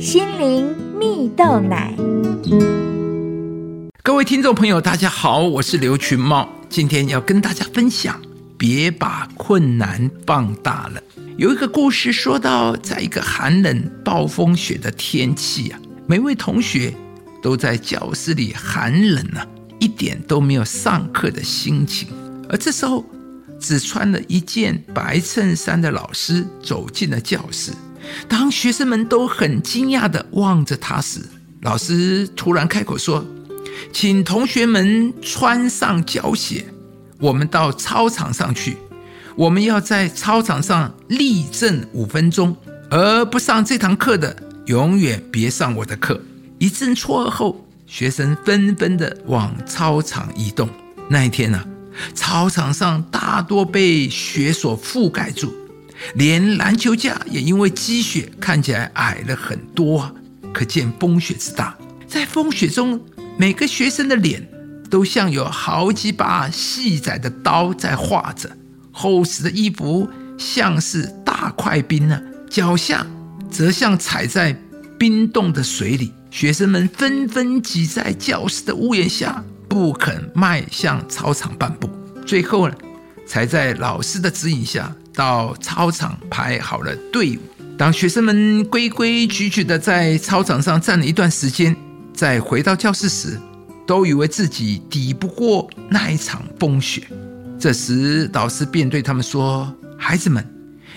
心灵蜜豆奶。各位听众朋友，大家好，我是刘群茂，今天要跟大家分享：别把困难放大了。有一个故事说到，在一个寒冷暴风雪的天气啊，每位同学都在教室里。寒冷啊，一点都没有上课的心情。而这时候，只穿了一件白衬衫的老师走进了教室。当学生们都很惊讶地望着他时，老师突然开口说：“请同学们穿上胶鞋，我们到操场上去。我们要在操场上立正五分钟，而不上这堂课的，永远别上我的课。”一阵错愕后，学生纷纷地往操场移动。那一天呢，操场上大多被雪所覆盖住。连篮球架也因为积雪看起来矮了很多，可见风雪之大。在风雪中，每个学生的脸都像有好几把细窄的刀在划着，厚实的衣服像是大块冰呢，脚下则像踩在冰冻的水里。学生们纷纷挤在教室的屋檐下，不肯迈向操场半步。最后呢，才在老师的指引下。到操场排好了队伍，当学生们规规矩矩的在操场上站了一段时间，再回到教室时，都以为自己抵不过那一场风雪。这时，导师便对他们说：“孩子们，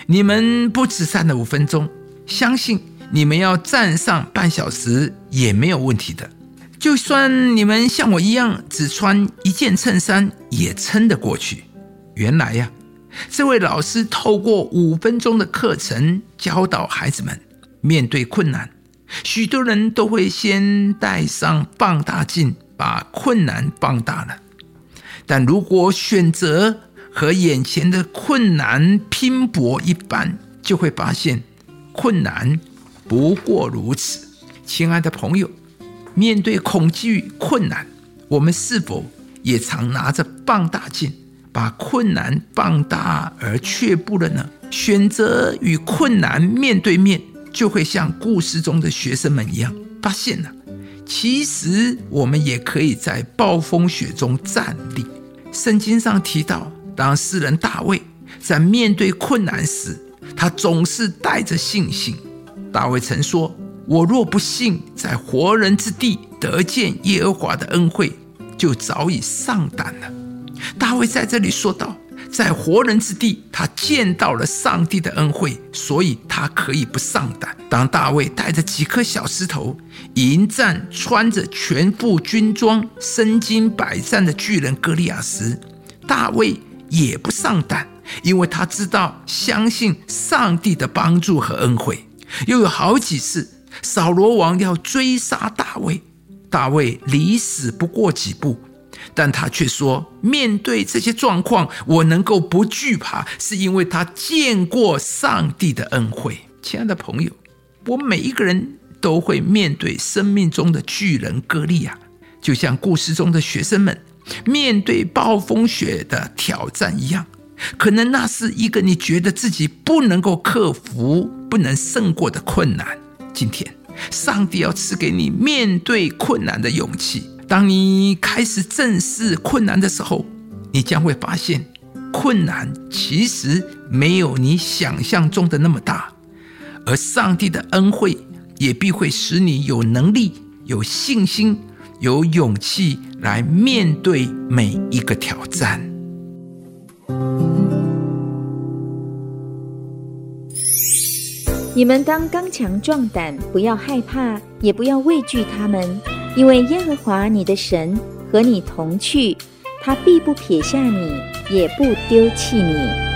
你们不止站了五分钟，相信你们要站上半小时也没有问题的。就算你们像我一样只穿一件衬衫，也撑得过去。原来呀。”这位老师透过五分钟的课程教导孩子们，面对困难，许多人都会先戴上放大镜，把困难放大了。但如果选择和眼前的困难拼搏一般，就会发现困难不过如此。亲爱的朋友，面对恐惧、困难，我们是否也常拿着放大镜？把困难放大而却步了呢？选择与困难面对面，就会像故事中的学生们一样，发现了，其实我们也可以在暴风雪中站立。圣经上提到，当诗人大卫在面对困难时，他总是带着信心。大卫曾说：“我若不信在活人之地得见耶和华的恩惠，就早已丧胆了。”大卫在这里说道：“在活人之地，他见到了上帝的恩惠，所以他可以不上胆。当大卫带着几颗小石头迎战穿着全副军装、身经百战的巨人歌利亚时，大卫也不上胆，因为他知道、相信上帝的帮助和恩惠。又有好几次，扫罗王要追杀大卫，大卫离死不过几步。”但他却说：“面对这些状况，我能够不惧怕，是因为他见过上帝的恩惠。”亲爱的朋友，我每一个人都会面对生命中的巨人歌利亚，就像故事中的学生们面对暴风雪的挑战一样。可能那是一个你觉得自己不能够克服、不能胜过的困难。今天，上帝要赐给你面对困难的勇气。当你开始正视困难的时候，你将会发现，困难其实没有你想象中的那么大，而上帝的恩惠也必会使你有能力、有信心、有勇气来面对每一个挑战。你们当刚强壮胆，不要害怕，也不要畏惧他们。因为耶和华你的神和你同去，他必不撇下你，也不丢弃你。